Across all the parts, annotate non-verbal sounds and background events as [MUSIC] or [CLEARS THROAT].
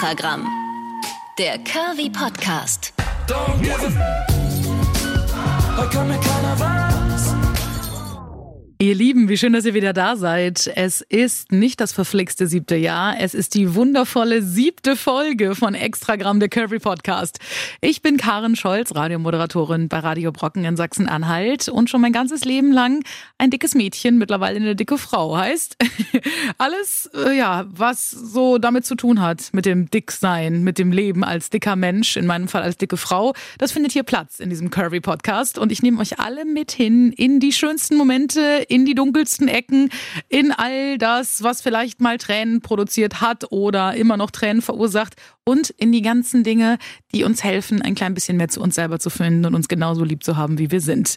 Extragramm. Der Curvy Podcast. Don't give a Heute kann mir. Ihr Lieben, wie schön, dass ihr wieder da seid. Es ist nicht das verflixte siebte Jahr, es ist die wundervolle siebte Folge von Extragramm der Curvy Podcast. Ich bin Karen Scholz, Radiomoderatorin bei Radio Brocken in Sachsen-Anhalt und schon mein ganzes Leben lang ein dickes Mädchen, mittlerweile eine dicke Frau heißt. [LAUGHS] Alles, äh, ja, was so damit zu tun hat, mit dem Dicksein, mit dem Leben als dicker Mensch, in meinem Fall als dicke Frau, das findet hier Platz in diesem Curvy Podcast und ich nehme euch alle mit hin in die schönsten Momente, in die dunkelsten Ecken, in all das, was vielleicht mal Tränen produziert hat oder immer noch Tränen verursacht und in die ganzen Dinge, die uns helfen, ein klein bisschen mehr zu uns selber zu finden und uns genauso lieb zu haben, wie wir sind.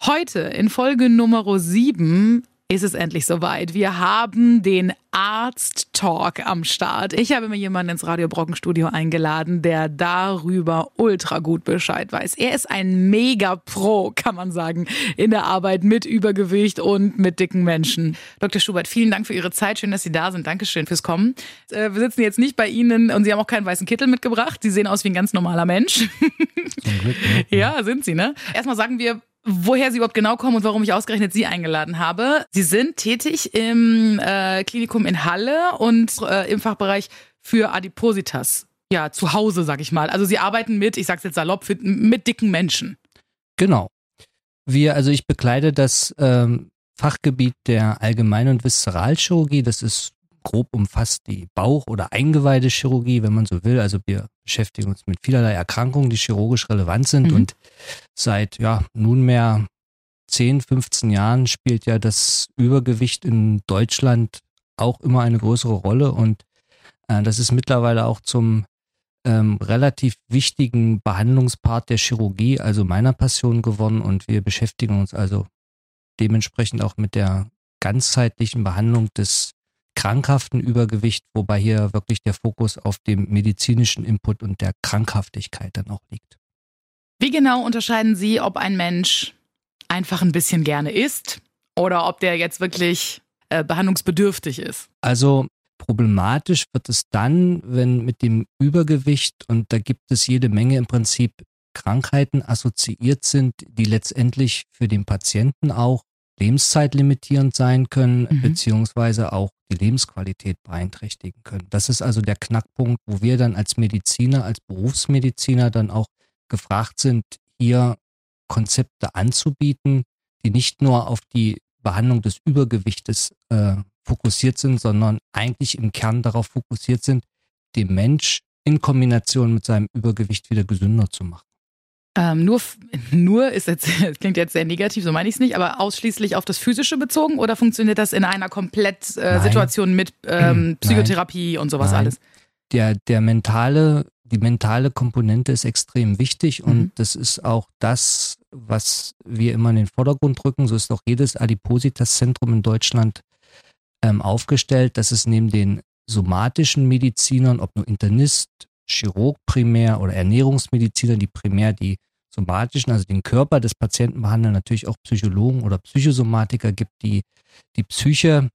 Heute in Folge Nummer 7 ist es endlich soweit. Wir haben den Arzt-Talk am Start. Ich habe mir jemanden ins Radio Brockenstudio eingeladen, der darüber ultra gut Bescheid weiß. Er ist ein Mega-Pro, kann man sagen, in der Arbeit mit Übergewicht und mit dicken Menschen. Dr. Schubert, vielen Dank für Ihre Zeit. Schön, dass Sie da sind. Dankeschön fürs Kommen. Äh, wir sitzen jetzt nicht bei Ihnen und Sie haben auch keinen weißen Kittel mitgebracht. Sie sehen aus wie ein ganz normaler Mensch. Glück, ne? [LAUGHS] Ja, sind Sie, ne? Erstmal sagen wir, woher Sie überhaupt genau kommen und warum ich ausgerechnet Sie eingeladen habe. Sie sind tätig im äh, Klinikum in Halle und äh, im Fachbereich für Adipositas. Ja, zu Hause, sag ich mal. Also Sie arbeiten mit, ich sag's jetzt salopp, mit dicken Menschen. Genau. Wir, also ich bekleide das ähm, Fachgebiet der Allgemein- und Viszeralchirurgie. Das ist grob umfasst die Bauch- oder Eingeweideschirurgie, wenn man so will. Also wir beschäftigen uns mit vielerlei Erkrankungen, die chirurgisch relevant sind. Mhm. Und seit ja nunmehr 10, 15 Jahren spielt ja das Übergewicht in Deutschland auch immer eine größere Rolle. Und äh, das ist mittlerweile auch zum ähm, relativ wichtigen Behandlungspart der Chirurgie, also meiner Passion geworden. Und wir beschäftigen uns also dementsprechend auch mit der ganzheitlichen Behandlung des krankhaften Übergewicht, wobei hier wirklich der Fokus auf dem medizinischen Input und der Krankhaftigkeit dann auch liegt. Wie genau unterscheiden Sie, ob ein Mensch einfach ein bisschen gerne isst oder ob der jetzt wirklich äh, behandlungsbedürftig ist? Also problematisch wird es dann, wenn mit dem Übergewicht, und da gibt es jede Menge im Prinzip Krankheiten assoziiert sind, die letztendlich für den Patienten auch lebenszeitlimitierend sein können, Mhm. beziehungsweise auch die Lebensqualität beeinträchtigen können. Das ist also der Knackpunkt, wo wir dann als Mediziner, als Berufsmediziner dann auch gefragt sind, hier Konzepte anzubieten, die nicht nur auf die Behandlung des Übergewichtes äh, fokussiert sind, sondern eigentlich im Kern darauf fokussiert sind, den Mensch in Kombination mit seinem Übergewicht wieder gesünder zu machen. Ähm, nur, [LAUGHS] nur ist jetzt, [LAUGHS] klingt jetzt sehr negativ, so meine ich es nicht, aber ausschließlich auf das Physische bezogen oder funktioniert das in einer komplett äh, Nein. Situation mit ähm, Psychotherapie und sowas Nein. alles? der, der mentale, die mentale Komponente ist extrem wichtig und Mhm. das ist auch das, was wir immer in den Vordergrund drücken. So ist auch jedes Adipositas-Zentrum in Deutschland ähm, aufgestellt, dass es neben den somatischen Medizinern, ob nur Internist, Chirurg primär oder Ernährungsmediziner, die primär die somatischen, also den Körper des Patienten behandeln, natürlich auch Psychologen oder Psychosomatiker gibt, die die Psyche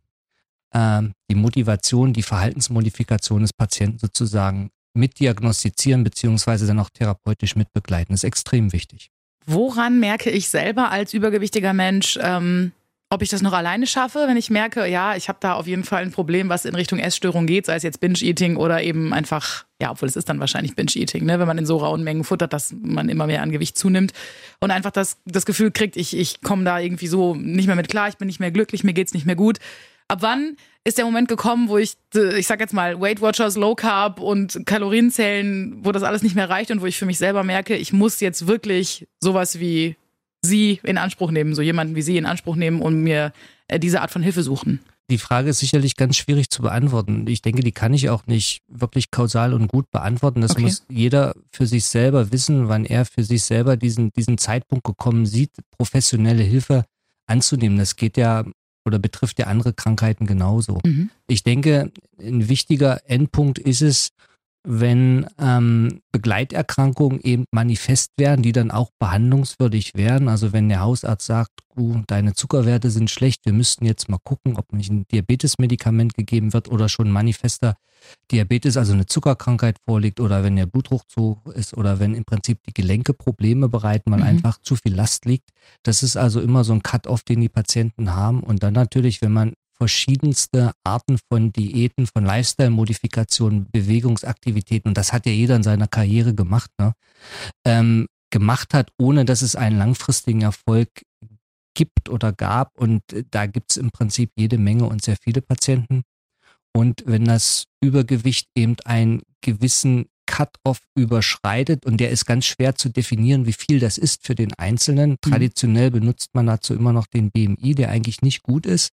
ähm, die Motivation, die Verhaltensmodifikation des Patienten sozusagen mitdiagnostizieren beziehungsweise dann auch therapeutisch mitbegleiten. Das ist extrem wichtig. Woran merke ich selber als übergewichtiger Mensch, ähm, ob ich das noch alleine schaffe, wenn ich merke, ja, ich habe da auf jeden Fall ein Problem, was in Richtung Essstörung geht, sei es jetzt Binge-Eating oder eben einfach, ja, obwohl es ist dann wahrscheinlich Binge-Eating, ne, wenn man in so rauen Mengen futtert, dass man immer mehr an Gewicht zunimmt und einfach das, das Gefühl kriegt, ich, ich komme da irgendwie so nicht mehr mit klar, ich bin nicht mehr glücklich, mir geht's nicht mehr gut. Ab wann ist der Moment gekommen, wo ich, äh, ich sag jetzt mal, Weight Watchers, Low Carb und Kalorienzählen, wo das alles nicht mehr reicht und wo ich für mich selber merke, ich muss jetzt wirklich sowas wie Sie in Anspruch nehmen, so jemanden wie Sie in Anspruch nehmen und mir äh, diese Art von Hilfe suchen? Die Frage ist sicherlich ganz schwierig zu beantworten. Ich denke, die kann ich auch nicht wirklich kausal und gut beantworten. Das Okay. muss jeder für sich selber wissen, wann er für sich selber diesen, diesen Zeitpunkt gekommen sieht, professionelle Hilfe anzunehmen. Das geht ja oder betrifft ja andere Krankheiten genauso. Mhm. Ich denke, ein wichtiger Endpunkt ist es, wenn ähm, Begleiterkrankungen eben manifest werden, die dann auch behandlungswürdig werden. Also wenn der Hausarzt sagt, uh, deine Zuckerwerte sind schlecht, wir müssten jetzt mal gucken, ob nicht ein Diabetesmedikament gegeben wird oder schon manifester Diabetes, also eine Zuckerkrankheit vorliegt oder wenn der Blutdruck zu hoch ist oder wenn im Prinzip die Gelenke Probleme bereiten, weil mhm. einfach zu viel Last liegt. Das ist also immer so ein Cut-off, den die Patienten haben. Und dann natürlich, wenn man verschiedenste Arten von Diäten, von Lifestyle-Modifikationen, Bewegungsaktivitäten, und das hat ja jeder in seiner Karriere gemacht, ne, ähm, gemacht hat, ohne dass es einen langfristigen Erfolg gibt oder gab. Und da gibt es im Prinzip jede Menge und sehr viele Patienten. Und wenn das Übergewicht eben einen gewissen Cut-off überschreitet und der ist ganz schwer zu definieren, wie viel das ist für den Einzelnen. Mhm. Traditionell benutzt man dazu immer noch den BMI, der eigentlich nicht gut ist.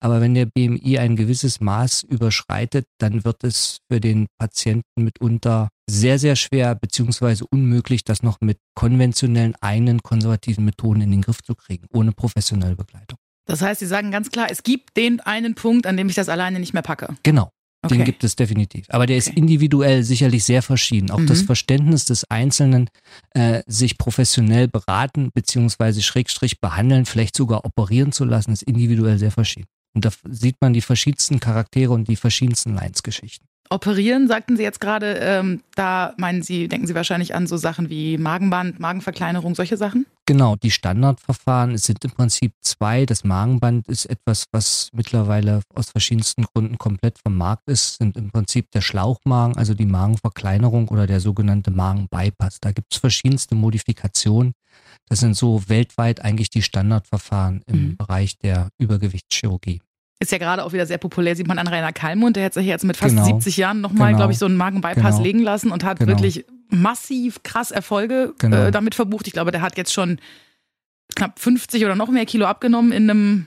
Aber wenn der BMI ein gewisses Maß überschreitet, dann wird es für den Patienten mitunter sehr, sehr schwer beziehungsweise unmöglich, das noch mit konventionellen einen konservativen Methoden in den Griff zu kriegen, ohne professionelle Begleitung. Das heißt, Sie sagen ganz klar, es gibt den einen Punkt, an dem ich das alleine nicht mehr packe. Genau. Okay. Den gibt es definitiv. Aber der okay. ist individuell sicherlich sehr verschieden. Auch mhm. das Verständnis des Einzelnen, äh, sich professionell beraten beziehungsweise Schrägstrich behandeln, vielleicht sogar operieren zu lassen, ist individuell sehr verschieden. Und da sieht man die verschiedensten Charaktere und die verschiedensten Leinsgeschichten. Operieren, sagten Sie jetzt gerade, ähm, da meinen Sie, denken Sie wahrscheinlich an so Sachen wie Magenband, Magenverkleinerung, solche Sachen? Genau, die Standardverfahren es sind im Prinzip zwei. Das Magenband ist etwas, was mittlerweile aus verschiedensten Gründen komplett vom Markt ist, sind im Prinzip der Schlauchmagen, also die Magenverkleinerung oder der sogenannte Magenbypass. Da gibt es verschiedenste Modifikationen. Das sind so weltweit eigentlich die Standardverfahren im mhm. Bereich der Übergewichtschirurgie. Ist ja gerade auch wieder sehr populär, sieht man an Rainer Kallmund, der hat sich jetzt mit fast genau. 70 Jahren nochmal, genau. glaube ich, so einen Magenbypass genau. legen lassen und hat genau. wirklich massiv krass Erfolge genau. äh, damit verbucht. Ich glaube, der hat jetzt schon knapp 50 oder noch mehr Kilo abgenommen in einem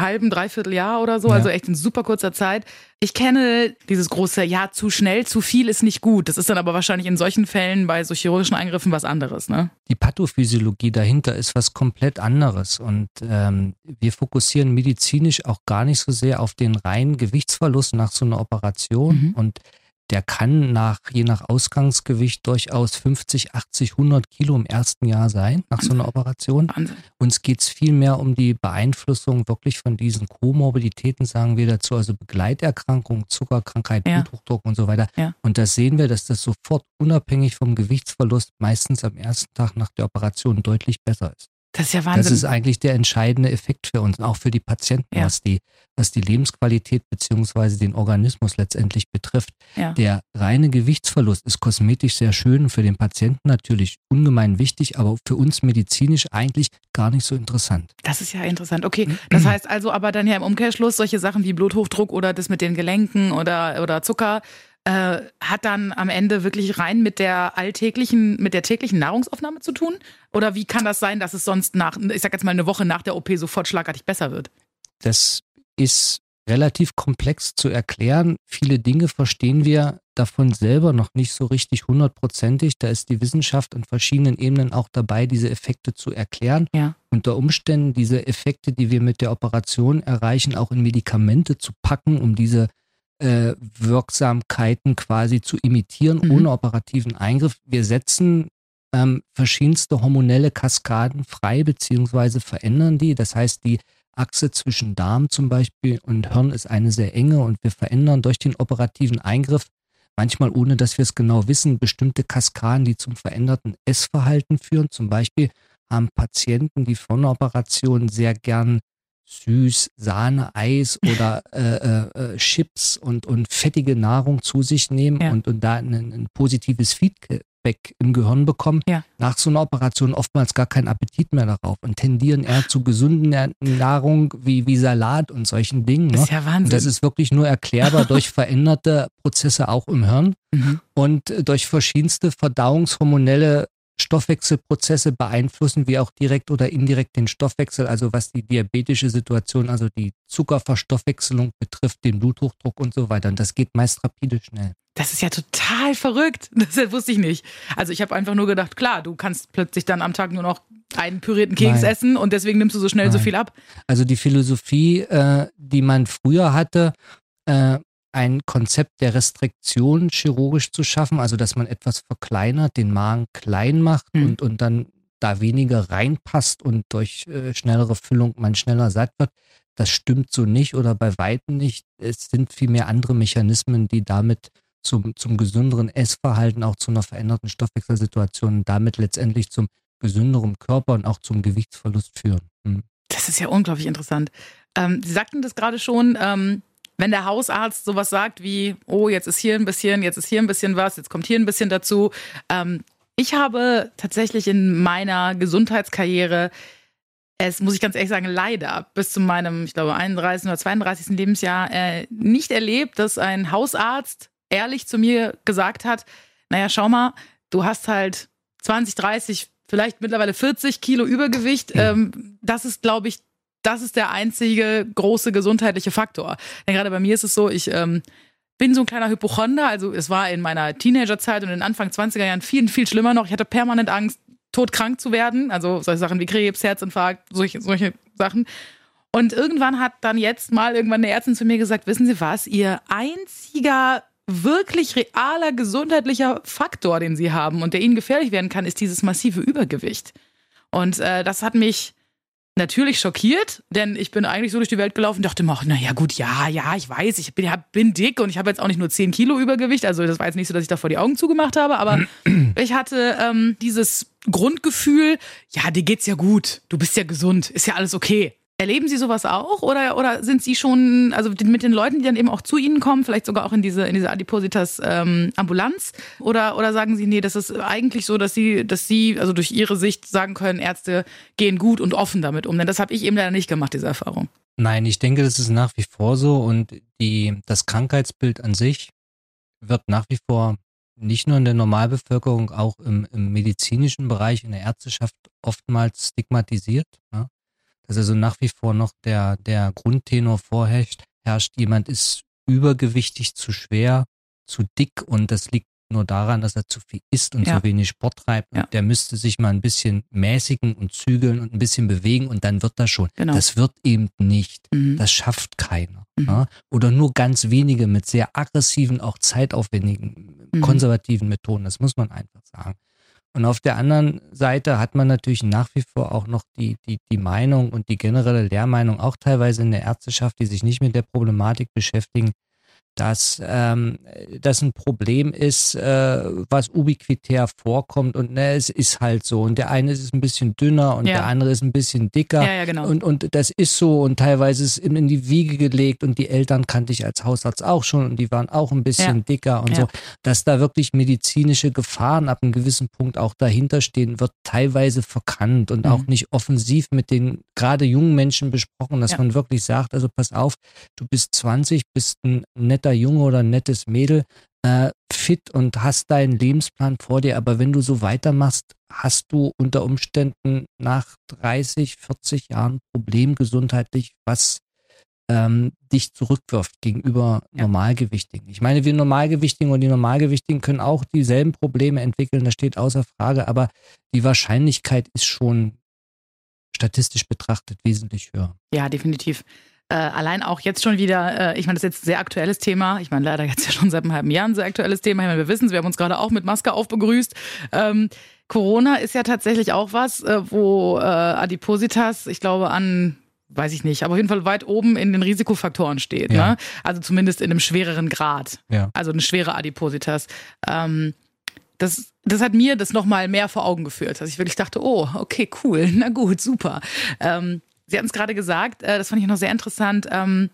halben, dreiviertel Jahr oder so, ja. also echt in super kurzer Zeit. Ich kenne dieses große, ja, zu schnell, zu viel ist nicht gut. Das ist dann aber wahrscheinlich in solchen Fällen bei so chirurgischen Eingriffen was anderes, ne? Die Pathophysiologie dahinter ist was komplett anderes und ähm, wir fokussieren medizinisch auch gar nicht so sehr auf den reinen Gewichtsverlust nach so einer Operation mhm. und der kann nach, je nach Ausgangsgewicht durchaus 50, 80, 100 Kilo im ersten Jahr sein, nach so einer Operation. Wahnsinn. Uns geht es vielmehr um die Beeinflussung wirklich von diesen Komorbiditäten, sagen wir dazu, also Begleiterkrankungen, Zuckerkrankheit, ja. Bluthochdruck und so weiter. Ja. Und da sehen wir, dass das sofort unabhängig vom Gewichtsverlust meistens am ersten Tag nach der Operation deutlich besser ist. Das ist ja Wahnsinn. Das ist eigentlich der entscheidende Effekt für uns, auch für die Patienten, ja. was, die, was die Lebensqualität beziehungsweise den Organismus letztendlich betrifft. Ja. Der reine Gewichtsverlust ist kosmetisch sehr schön, für den Patienten natürlich ungemein wichtig, aber für uns medizinisch eigentlich gar nicht so interessant. Das ist ja interessant. Okay, das heißt also aber dann ja im Umkehrschluss solche Sachen wie Bluthochdruck oder das mit den Gelenken oder, oder Zucker, äh, hat dann am Ende wirklich rein mit der alltäglichen, mit der täglichen Nahrungsaufnahme zu tun? Oder wie kann das sein, dass es sonst nach, ich sag jetzt mal eine Woche nach der OP sofort schlagartig besser wird? Das ist relativ komplex zu erklären. Viele Dinge verstehen wir davon selber noch nicht so richtig hundertprozentig. Da ist die Wissenschaft an verschiedenen Ebenen auch dabei, diese Effekte zu erklären. Ja. Unter Umständen diese Effekte, die wir mit der Operation erreichen, auch in Medikamente zu packen, um diese äh, Wirksamkeiten quasi zu imitieren, mhm. ohne operativen Eingriff. Wir setzen ähm, verschiedenste hormonelle Kaskaden frei, beziehungsweise verändern die. Das heißt, die Achse zwischen Darm zum Beispiel und Hirn ist eine sehr enge und wir verändern durch den operativen Eingriff, manchmal ohne dass wir es genau wissen, bestimmte Kaskaden, die zum veränderten Essverhalten führen. Zum Beispiel haben Patienten, die vor einer Operation sehr gern süß, Sahne, Eis oder [LAUGHS] äh, äh, äh, Chips und, und fettige Nahrung zu sich nehmen ja. und, und da ein, ein, positives Feedback im Gehirn bekommen, ja. nach so einer Operation oftmals gar keinen Appetit mehr darauf und tendieren eher zu gesunden Nahrung wie, wie Salat und solchen Dingen. Das ist ne? ja Wahnsinn. Und das ist wirklich nur erklärbar [LAUGHS] durch veränderte Prozesse auch im Hirn mhm. und durch verschiedenste verdauungshormonelle Stoffwechselprozesse beeinflussen, wie auch direkt oder indirekt den Stoffwechsel, also was die diabetische Situation, also die Zuckerverstoffwechselung betrifft, den Bluthochdruck und so weiter. Und das geht meist rapide schnell. Das ist ja total verrückt. [LAUGHS] Das wusste ich nicht. Also ich habe einfach nur gedacht, klar, du kannst plötzlich dann am Tag nur noch einen pürierten Keks Nein. essen und deswegen nimmst du so schnell Nein. so viel ab. Also die Philosophie, äh, die man früher hatte, äh, ein Konzept der Restriktion chirurgisch zu schaffen, also dass man etwas verkleinert, den Magen klein macht Mhm. und, und dann da weniger reinpasst und durch äh, schnellere Füllung man schneller satt wird. Das stimmt so nicht oder bei weitem nicht. Es sind vielmehr andere Mechanismen, die damit zum, zum gesünderen Essverhalten, auch zu einer veränderten Stoffwechselsituation und damit letztendlich zum gesünderen Körper und auch zum Gewichtsverlust führen. Hm. Das ist ja unglaublich interessant. Ähm, Sie sagten das gerade schon, ähm, wenn der Hausarzt sowas sagt wie, oh, jetzt ist hier ein bisschen, jetzt ist hier ein bisschen was, jetzt kommt hier ein bisschen dazu. Ähm, ich habe tatsächlich in meiner Gesundheitskarriere, es muss ich ganz ehrlich sagen, leider bis zu meinem, ich glaube, 31. oder 32. Lebensjahr äh, nicht erlebt, dass ein Hausarzt ehrlich zu mir gesagt hat, naja, schau mal, du hast halt 20, 30, vielleicht mittlerweile 40 Kilo Übergewicht. Ähm, das ist, glaube ich, das ist der einzige große gesundheitliche Faktor. Denn gerade bei mir ist es so, ich ähm, bin so ein kleiner Hypochonder. Also es war in meiner Teenagerzeit und in den Anfang 20er Jahren viel, viel schlimmer noch. Ich hatte permanent Angst, todkrank zu werden. Also solche Sachen wie Krebs, Herzinfarkt, solche, solche Sachen. Und irgendwann hat dann jetzt mal irgendwann eine Ärztin zu mir gesagt, wissen Sie was, Ihr einziger wirklich realer gesundheitlicher Faktor, den Sie haben und der Ihnen gefährlich werden kann, ist dieses massive Übergewicht. Und äh, das hat mich natürlich schockiert, denn ich bin eigentlich so durch die Welt gelaufen und dachte mir auch, naja gut, ja, ja, ich weiß, ich bin, bin dick und ich habe jetzt auch nicht nur 10 Kilo Übergewicht, also das war jetzt nicht so, dass ich davor die Augen zugemacht habe, aber [CLEARS THROAT] ich hatte ähm, dieses Grundgefühl, ja, dir geht's ja gut, du bist ja gesund, ist ja alles okay. Erleben Sie sowas auch oder, oder sind Sie schon, also mit den Leuten, die dann eben auch zu Ihnen kommen, vielleicht sogar auch in diese, in diese Adipositas-Ambulanz? oder, oder sagen Sie, nee, das ist eigentlich so, dass Sie, dass Sie, also durch Ihre Sicht sagen können, Ärzte gehen gut und offen damit um? Denn das habe ich eben leider nicht gemacht, diese Erfahrung. Nein, ich denke, das ist nach wie vor so und die, das Krankheitsbild an sich wird nach wie vor nicht nur in der Normalbevölkerung, auch im, im medizinischen Bereich, in der Ärzteschaft oftmals stigmatisiert. Ne? Dass also nach wie vor noch der, der Grundtenor vorherrscht, herrscht, jemand ist übergewichtig, zu schwer, zu dick und das liegt nur daran, dass er zu viel isst und Ja. zu wenig Sport treibt. Und Ja. der müsste sich mal ein bisschen mäßigen und zügeln und ein bisschen bewegen und dann wird das schon. Genau. Das wird eben nicht. Mhm. Das schafft keiner. Mhm. Ja? Oder nur ganz wenige mit sehr aggressiven, auch zeitaufwendigen, Mhm. konservativen Methoden. Das muss man einfach sagen. Und auf der anderen Seite hat man natürlich nach wie vor auch noch die, die, die Meinung und die generelle Lehrmeinung, auch teilweise in der Ärzteschaft, die sich nicht mit der Problematik beschäftigen, dass ähm, das ein Problem ist, äh, was ubiquitär vorkommt und ne, es ist halt so. Und der eine ist ein bisschen dünner und Ja. der andere ist ein bisschen dicker. Ja, ja, genau. Und, und das ist so und teilweise ist es in die Wiege gelegt und die Eltern kannte ich als Hausarzt auch schon und die waren auch ein bisschen dicker und so. Dass da wirklich medizinische Gefahren ab einem gewissen Punkt auch dahinter stehen, wird teilweise verkannt und Mhm. auch nicht offensiv mit den gerade jungen Menschen besprochen, dass man wirklich sagt, also pass auf, du bist 20, bist ein netter Junge oder ein nettes Mädel, äh, fit und hast deinen Lebensplan vor dir, aber wenn du so weitermachst, hast du unter Umständen nach 30, 40 Jahren Problem gesundheitlich, was ähm, dich zurückwirft gegenüber Ja. Normalgewichtigen. Ich meine, wir Normalgewichtigen und die Normalgewichtigen können auch dieselben Probleme entwickeln, das steht außer Frage, aber die Wahrscheinlichkeit ist schon statistisch betrachtet wesentlich höher. Ja, definitiv. Äh, allein auch jetzt schon wieder, äh, ich meine, das ist jetzt ein sehr aktuelles Thema. Ich meine, leider jetzt ja schon seit einem halben Jahr ein sehr aktuelles Thema. Ich meine, wir wissen es, wir haben uns gerade auch mit Maske aufbegrüßt. Ähm, Corona ist ja tatsächlich auch was, äh, wo äh, Adipositas, ich glaube, an weiß ich nicht, aber auf jeden Fall weit oben in den Risikofaktoren steht. Ja. Ne? Also zumindest in einem schwereren Grad. Ja. Also eine schwere Adipositas. Ähm, das, das hat mir das nochmal mehr vor Augen geführt, dass ich wirklich dachte, oh, okay, cool, [LAUGHS] na gut, super. Ähm, Sie hatten es gerade gesagt, äh, das fand ich noch sehr interessant. Ähm,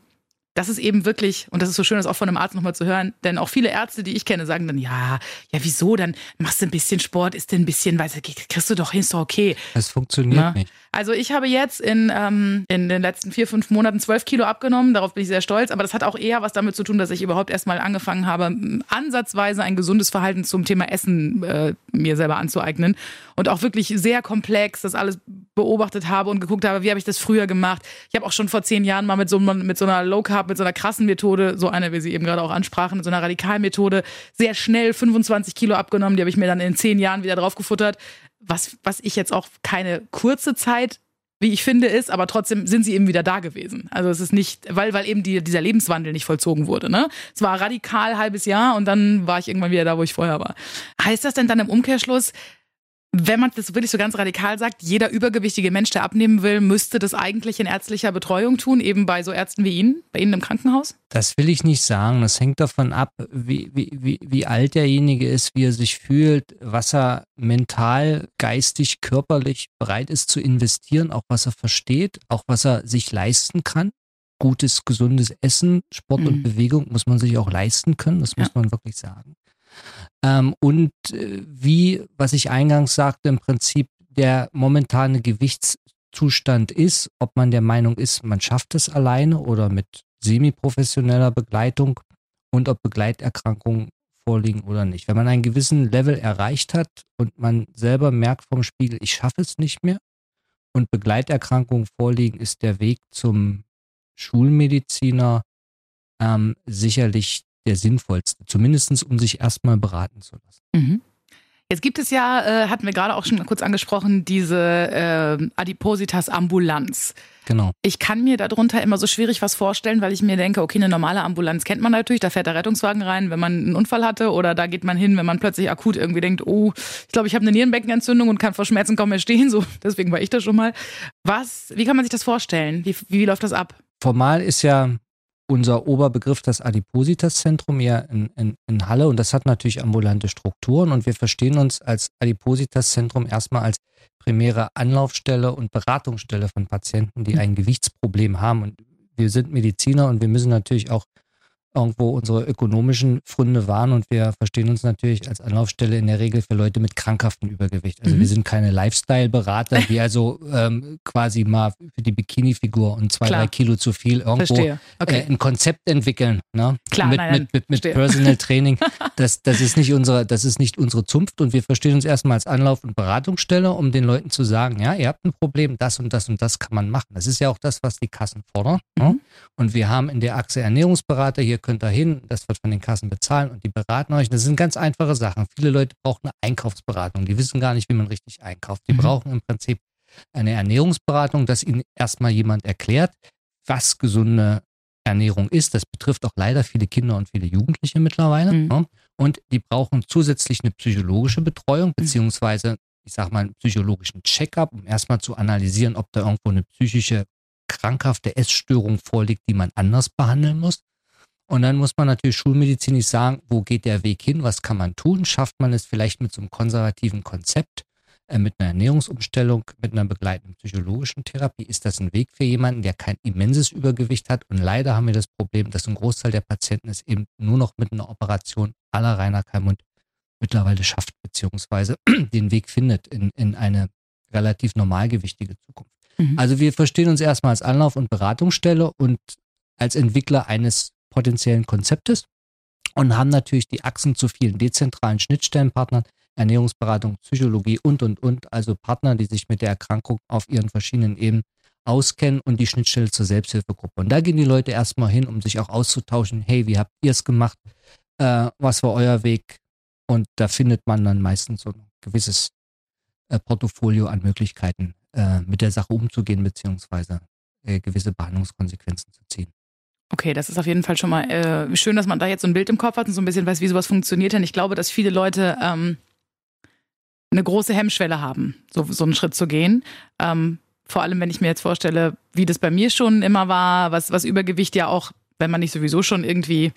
das ist eben wirklich, und das ist so schön, das auch von einem Arzt nochmal zu hören, denn auch viele Ärzte, die ich kenne, sagen dann, ja, ja, wieso, dann machst du ein bisschen Sport, ist denn ein bisschen, du, kriegst du doch hin, ist doch okay. Das funktioniert Na? nicht. Also ich habe jetzt in, ähm, in den letzten vier, fünf Monaten zwölf Kilo abgenommen. Darauf bin ich sehr stolz. Aber das hat auch eher was damit zu tun, dass ich überhaupt erstmal angefangen habe, ansatzweise ein gesundes Verhalten zum Thema Essen äh, mir selber anzueignen. Und auch wirklich sehr komplex das alles beobachtet habe und geguckt habe, wie habe ich das früher gemacht. Ich habe auch schon vor zehn Jahren mal mit so, mit so einer Low Carb, mit so einer krassen Methode, so eine, wie Sie eben gerade auch ansprachen, mit so einer Radikalmethode, sehr schnell 25 Kilo abgenommen. Die habe ich mir dann in zehn Jahren wieder draufgefuttert was, was ich jetzt auch keine kurze Zeit wie ich finde, ist, aber trotzdem sind sie eben wieder da gewesen. Also es ist nicht, weil, weil eben die, dieser Lebenswandel nicht vollzogen wurde. Ne? Es war radikal halbes Jahr und dann war ich irgendwann wieder da, wo ich vorher war. Heißt das denn dann im Umkehrschluss, wenn man das wirklich so ganz radikal sagt, jeder übergewichtige Mensch, der abnehmen will, müsste das eigentlich in ärztlicher Betreuung tun, eben bei so Ärzten wie Ihnen, bei Ihnen im Krankenhaus? Das will ich nicht sagen. Das hängt davon ab, wie, wie, wie, wie alt derjenige ist, wie er sich fühlt, was er mental, geistig, körperlich bereit ist zu investieren, auch was er versteht, auch was er sich leisten kann. Gutes, gesundes Essen, Sport mhm. und Bewegung muss man sich auch leisten können, das muss ja. man wirklich sagen. Ähm, und äh, wie, was ich eingangs sagte, im Prinzip der momentane Gewichtszustand ist, ob man der Meinung ist, man schafft es alleine oder mit semi-professioneller Begleitung und ob Begleiterkrankungen vorliegen oder nicht. Wenn man einen gewissen Level erreicht hat und man selber merkt vom Spiegel, ich schaffe es nicht mehr und Begleiterkrankungen vorliegen, ist der Weg zum Schulmediziner ähm, sicherlich der sinnvollste, zumindest um sich erstmal beraten zu lassen. Mhm. Jetzt gibt es ja, äh, hatten wir gerade auch schon kurz angesprochen, diese äh, Adipositas-Ambulanz. Genau. Ich kann mir darunter immer so schwierig was vorstellen, weil ich mir denke, okay, eine normale Ambulanz kennt man natürlich, da fährt der Rettungswagen rein, wenn man einen Unfall hatte oder da geht man hin, wenn man plötzlich akut irgendwie denkt, oh, ich glaube, ich habe eine Nierenbeckenentzündung und kann vor Schmerzen kaum mehr stehen, so [LAUGHS] deswegen war ich da schon mal. Was, wie kann man sich das vorstellen? Wie, wie läuft das ab? Formal ist ja unser Oberbegriff das Adipositas-Zentrum hier in, in, in Halle. Und das hat natürlich ambulante Strukturen. Und wir verstehen uns als Adipositas-Zentrum erstmal als primäre Anlaufstelle und Beratungsstelle von Patienten, die ein Gewichtsproblem haben. Und wir sind Mediziner und wir müssen natürlich auch irgendwo unsere ökonomischen Funde waren und wir verstehen uns natürlich als Anlaufstelle in der Regel für Leute mit krankhaftem Übergewicht. Also mhm. wir sind keine Lifestyle-Berater, die also ähm, quasi mal für die Bikini-Figur und zwei, Klar. drei Kilo zu viel irgendwo okay. äh, ein Konzept entwickeln. Ne? Klar, mit, nein, mit, mit, mit Personal Training. [LAUGHS] Das, das, ist nicht unsere, das ist nicht unsere Zunft und wir verstehen uns erstmal als Anlauf- und Beratungsstelle, um den Leuten zu sagen, ja, ihr habt ein Problem, das und das und das kann man machen. Das ist ja auch das, was die Kassen fordern. Ne? Mhm. Ne? Und wir haben in der Achse Ernährungsberater, hier könnt ihr hin, das wird von den Kassen bezahlen und die beraten euch. Das sind ganz einfache Sachen. Viele Leute brauchen eine Einkaufsberatung. Die wissen gar nicht, wie man richtig einkauft. Die mhm. brauchen im Prinzip eine Ernährungsberatung, dass ihnen erstmal jemand erklärt, was gesunde Ernährung ist. Das betrifft auch leider viele Kinder und viele Jugendliche mittlerweile. Mhm. Ne? Und die brauchen zusätzlich eine psychologische Betreuung, mhm. beziehungsweise, ich sag mal, einen psychologischen Check-up, um erstmal zu analysieren, ob da irgendwo eine psychische krankhafte Essstörung vorliegt, die man anders behandeln muss. Und dann muss man natürlich schulmedizinisch sagen, wo geht der Weg hin, was kann man tun? Schafft man es vielleicht mit so einem konservativen Konzept, äh, mit einer Ernährungsumstellung, mit einer begleitenden psychologischen Therapie? Ist das ein Weg für jemanden, der kein immenses Übergewicht hat? Und leider haben wir das Problem, dass ein Großteil der Patienten es eben nur noch mit einer Operation aller reiner Keimund mittlerweile schafft, beziehungsweise [CLEARS THROAT] den Weg findet in, in eine relativ normalgewichtige Zukunft. Mhm. Also wir verstehen uns erstmal als Anlauf- und Beratungsstelle und als Entwickler eines potenziellen Konzeptes und haben natürlich die Achsen zu vielen dezentralen Schnittstellenpartnern, Ernährungsberatung, Psychologie und, und, und, also Partner, die sich mit der Erkrankung auf ihren verschiedenen Ebenen auskennen und die Schnittstelle zur Selbsthilfegruppe. Und da gehen die Leute erstmal hin, um sich auch auszutauschen. Hey, wie habt ihr es gemacht? Äh, was war euer Weg? Und da findet man dann meistens so ein gewisses äh, Portfolio an Möglichkeiten, äh, mit der Sache umzugehen, beziehungsweise äh, gewisse Behandlungskonsequenzen zu ziehen. Okay, das ist auf jeden Fall schon mal äh, schön, dass man da jetzt so ein Bild im Kopf hat und so ein bisschen weiß, wie sowas funktioniert. Denn ich glaube, dass viele Leute ähm, eine große Hemmschwelle haben, so, so einen Schritt zu gehen. Ähm, vor allem, wenn ich mir jetzt vorstelle, wie das bei mir schon immer war, was, was Übergewicht ja auch, wenn man nicht sowieso schon irgendwie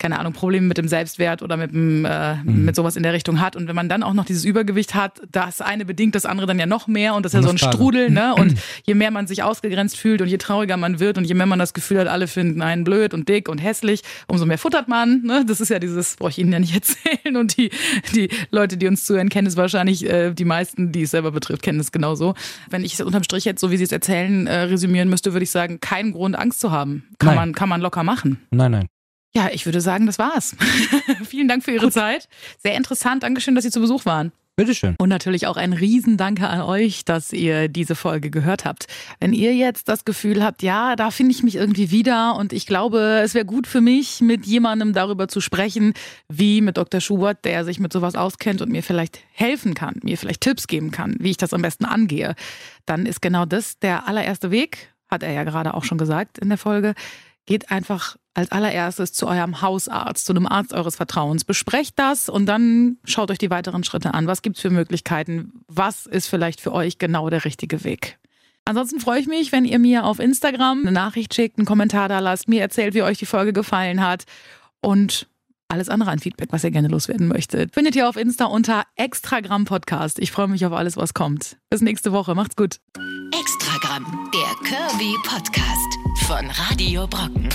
keine Ahnung, Probleme mit dem Selbstwert oder mit, dem, äh, mhm. mit sowas in der Richtung hat. Und wenn man dann auch noch dieses Übergewicht hat, das eine bedingt das andere dann ja noch mehr und das ist ja so ein Frage. Strudel, ne? Und je mehr man sich ausgegrenzt fühlt und je trauriger man wird und je mehr man das Gefühl hat, alle finden einen blöd und dick und hässlich, umso mehr futtert man. Ne? Das ist ja dieses, brauche ich Ihnen ja nicht [LAUGHS] erzählen. Und die, die Leute, die uns zuhören, kennen es wahrscheinlich, äh, die meisten, die es selber betrifft, kennen es genauso. Wenn ich es unterm Strich jetzt, so wie Sie es erzählen, äh, resümieren müsste, würde ich sagen, keinen Grund, Angst zu haben. Kann man, kann man locker machen. Nein, nein. Ja, ich würde sagen, das war's. [LAUGHS] Vielen Dank für Ihre Gut. Zeit. Sehr interessant. Dankeschön, dass Sie zu Besuch waren. Bitteschön. Und natürlich auch ein Riesendanke an euch, dass ihr diese Folge gehört habt. Wenn ihr jetzt das Gefühl habt, ja, da finde ich mich irgendwie wieder und ich glaube, es wäre gut für mich, mit jemandem darüber zu sprechen, wie mit Dr. Schubert, der sich mit sowas auskennt und mir vielleicht helfen kann, mir vielleicht Tipps geben kann, wie ich das am besten angehe, dann ist genau das der allererste Weg, hat er ja gerade auch schon gesagt in der Folge. Geht einfach als allererstes zu eurem Hausarzt, zu einem Arzt eures Vertrauens. Besprecht das und dann schaut euch die weiteren Schritte an. Was gibt es für Möglichkeiten? Was ist vielleicht für euch genau der richtige Weg? Ansonsten freue ich mich, wenn ihr mir auf Instagram eine Nachricht schickt, einen Kommentar da lasst, mir erzählt, wie euch die Folge gefallen hat und alles andere an Feedback, was ihr gerne loswerden möchtet, findet ihr auf Insta unter Extragramm Podcast. Ich freue mich auf alles, was kommt. Bis nächste Woche. Macht's gut. Extragramm, der Kirby Podcast von Radio Brocken.